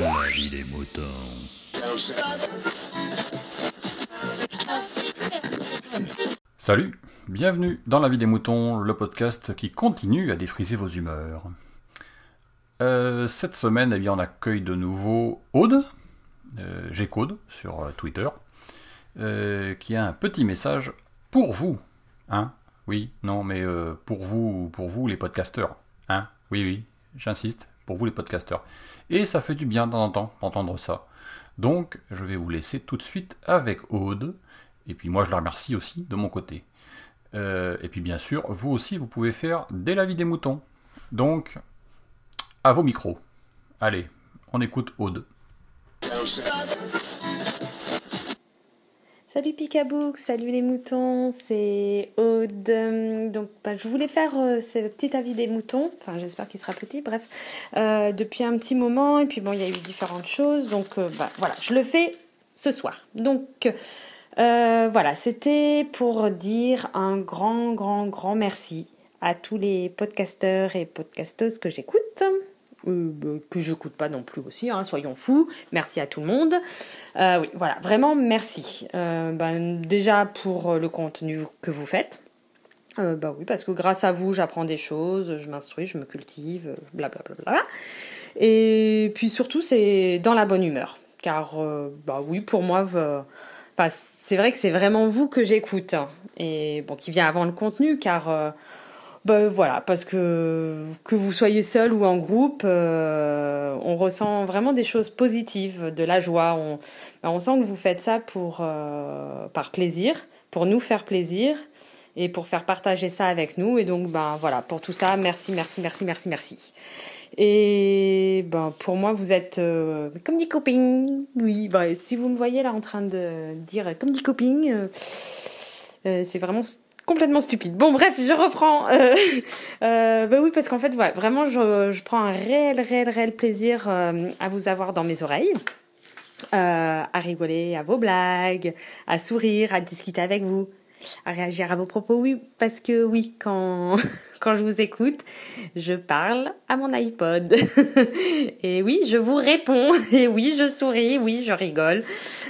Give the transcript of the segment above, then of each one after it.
La vie des moutons. Salut, bienvenue dans La vie des moutons, le podcast qui continue à défriser vos humeurs. Euh, cette semaine, eh bien, on accueille de nouveau Aude, euh, sur euh, Twitter, euh, qui a un petit message pour vous. Hein Oui, non, mais pour vous, pour vous les podcasteurs. Hein Oui, oui, j'insiste, pour vous les podcasteurs. Et ça fait du bien de temps en temps d'entendre ça. Donc, je vais vous laisser tout de suite avec Aude. Et puis moi, je la remercie aussi de mon côté. Euh, et puis bien sûr, vous aussi, vous pouvez faire dès la vie des moutons. Donc, à vos micros. Allez, on écoute Aude. Salut Picabook, salut les moutons, c'est Aude. Donc, bah, je voulais faire euh, ce petit avis des moutons. Enfin, j'espère qu'il sera petit. Bref, euh, depuis un petit moment. Et puis bon, il y a eu différentes choses. Donc, euh, bah, voilà, je le fais ce soir. Donc, voilà, c'était pour dire un grand, grand, grand merci à tous les podcasteurs et podcasteuses que j'écoute. Euh, bah, que je n'écoute pas non plus aussi, hein, soyons fous. Merci à tout le monde. Euh, oui, voilà, vraiment merci. Euh, ben, déjà pour le contenu que vous faites. Euh, bah oui, parce que grâce à vous, j'apprends des choses, je m'instruis, je me cultive, blablabla. Bla, bla, bla. Et puis surtout, c'est dans la bonne humeur. Car, euh, bah oui, pour moi, c'est vrai que c'est vraiment vous que j'écoute. Et bon, qui vient avant le contenu, car ben voilà, parce que que vous soyez seul ou en groupe, euh, on ressent vraiment des choses positives, de la joie. On, ben, on sent que vous faites ça pour euh, par plaisir, pour nous faire plaisir et pour faire partager ça avec nous. Et donc ben voilà, pour tout ça, merci, merci, merci, merci, merci. Et ben pour moi, vous êtes euh, comme des copines. Oui, ben, si vous me voyez là en train de dire comme des copines, c'est vraiment complètement stupide. Bon, bref, je reprends. Euh, euh, bah oui, parce qu'en fait, voilà, vraiment, je, je prends un réel, réel, réel plaisir euh, à vous avoir dans mes oreilles, euh, à rigoler à vos blagues, à sourire, à discuter avec vous, à réagir à vos propos. Oui, parce que oui, quand, quand je vous écoute, je parle à mon iPod. Et oui, je vous réponds. Et oui, je souris. Oui, je rigole.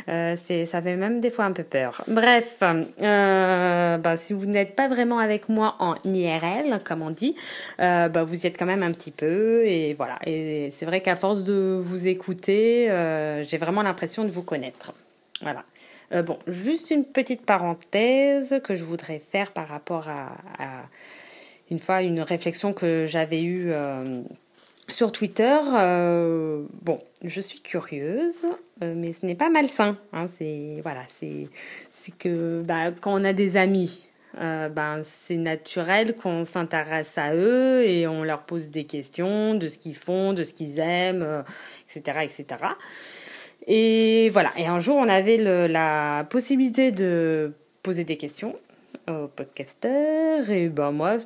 Euh, ça fait même des fois un peu peur. Bref, euh, bah, si vous n'êtes pas vraiment avec moi en IRL, comme on dit, euh, bah, vous y êtes quand même un petit peu. Et voilà. Et c'est vrai qu'à force de vous écouter, j'ai vraiment l'impression de vous connaître. Voilà. Euh, bon, juste une petite parenthèse que je voudrais faire par rapport à, une fois une réflexion que j'avais eue euh, sur Twitter. Euh, bon, je suis curieuse, mais ce n'est pas malsain. Hein, c'est voilà, c'est c'est que bah, quand on a des amis. ben, c'est naturel qu'on s'intéresse à eux et on leur pose des questions de ce qu'ils font, de ce qu'ils aiment, etc., etc. Et voilà. Et un jour, on avait le- la possibilité de poser des questions aux podcasteurs. Et ben moi,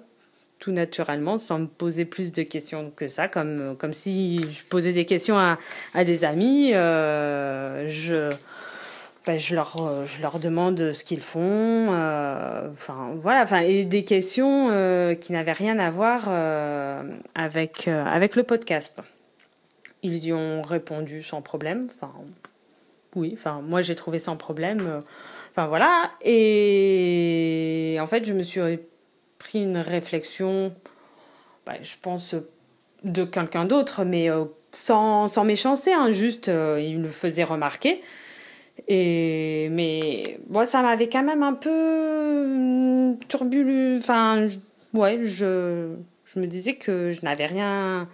tout naturellement, sans me poser plus de questions que ça, comme, comme si je posais des questions à, à des amis, euh, je, ben, je, leur, je leur demande ce qu'ils font. euh, Enfin, voilà. Enfin, et des questions euh, qui n'avaient rien à voir euh, avec, euh, avec le podcast. Ils y ont répondu sans problème. Enfin, oui, enfin, moi j'ai trouvé sans problème. euh, Enfin, voilà. Et en fait, je me suis pris une réflexion, bah, je pense, de quelqu'un d'autre, mais euh, sans, sans méchanceté, hein, juste, euh, il me faisait remarquer. Et, mais moi, ça m'avait quand même un peu turbulent. Enfin, ouais, je, je me disais que je n'avais rien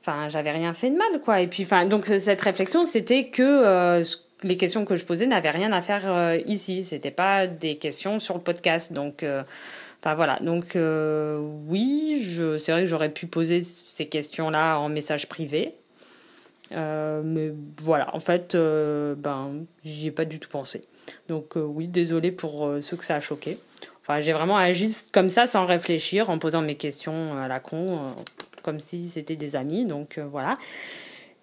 enfin j'avais rien fait de mal quoi. Et puis enfin donc cette réflexion c'était que euh, les questions que je posais n'avaient rien à faire euh, ici. C'était pas des questions sur le podcast. Donc euh, enfin voilà. Donc euh, oui c'est vrai que j'aurais pu poser ces questions là en message privé. Mais voilà. En fait ben j'y ai pas du tout pensé. Donc oui désolé pour ceux que ça a choqué. Enfin j'ai vraiment agi comme ça sans réfléchir en posant mes questions à la con comme si c'était des amis. Donc euh, voilà.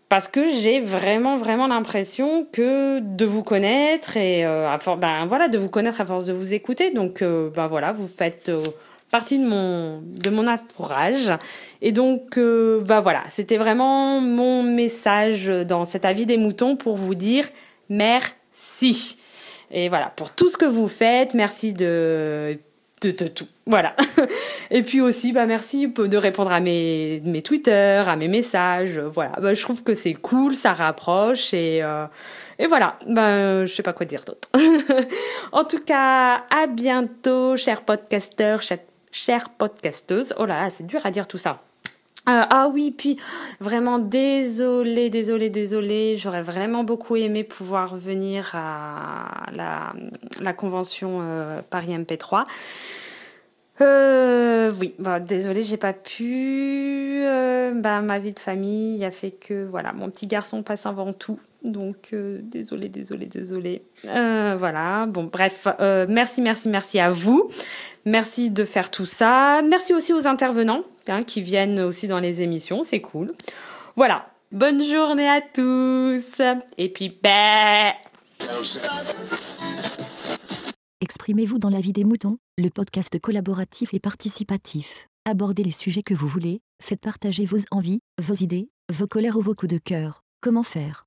Parce que j'ai vraiment, vraiment l'impression que de vous connaître et euh, à force, ben voilà, de vous connaître à force de vous écouter. Donc euh, ben voilà, vous faites partie de mon, de mon entourage. Et donc, euh, bah voilà, c'était vraiment mon message dans cet avis des moutons pour vous dire merci. Et voilà, pour tout ce que vous faites, merci de, de, tout. Voilà. Et puis aussi, bah merci de répondre à mes, mes Twitter, à mes messages. Voilà, bah, je trouve que c'est cool, ça rapproche et... Euh, et voilà, ben, je sais pas quoi dire d'autre. en tout cas, à bientôt, chers podcasteurs, chers chère podcasteuse. Oh là là, c'est dur à dire tout ça. Euh, ah oui, puis vraiment désolé, désolé, désolé. J'aurais vraiment beaucoup aimé pouvoir venir à la, convention euh, Paris MP3. Euh, oui, bah, désolé, j'ai pas pu. bah, ma vie de famille a fait que voilà, mon petit garçon passe avant tout. Donc, désolé, désolé, désolé. voilà, bon, bref, merci, merci, merci à vous. Merci de faire tout ça. Merci aussi aux intervenants hein, qui viennent aussi dans les émissions, c'est cool. Voilà, bonne journée à tous. Et puis, bah... Exprimez-vous dans la vie des moutons, le podcast collaboratif et participatif. Abordez les sujets que vous voulez, faites partager vos envies, vos idées, vos colères ou vos coups de cœur. Comment faire?